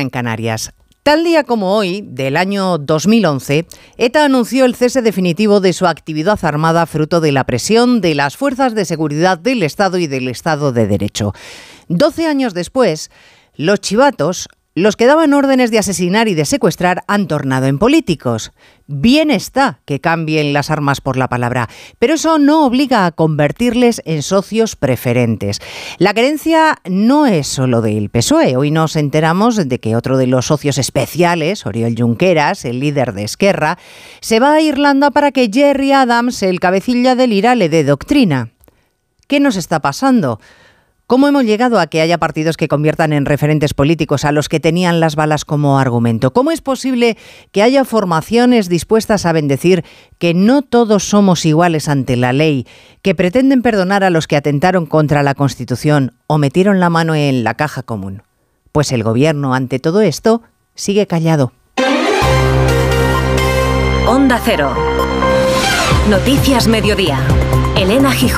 en Canarias. Tal día como hoy, del año 2011, ETA anunció el cese definitivo de su actividad armada fruto de la presión de las fuerzas de seguridad del Estado y del Estado de Derecho. Doce años después, los chivatos los que daban órdenes de asesinar y de secuestrar han tornado en políticos. Bien está que cambien las armas por la palabra, pero eso no obliga a convertirles en socios preferentes. La creencia no es solo del PSOE. Hoy nos enteramos de que otro de los socios especiales, Oriol Junqueras, el líder de Esquerra, se va a Irlanda para que Jerry Adams, el cabecilla del IRA, le dé doctrina. ¿Qué nos está pasando? ¿Cómo hemos llegado a que haya partidos que conviertan en referentes políticos a los que tenían las balas como argumento? ¿Cómo es posible que haya formaciones dispuestas a bendecir que no todos somos iguales ante la ley, que pretenden perdonar a los que atentaron contra la Constitución o metieron la mano en la caja común? Pues el gobierno ante todo esto sigue callado. Onda Cero. Noticias Mediodía. Elena Gijón.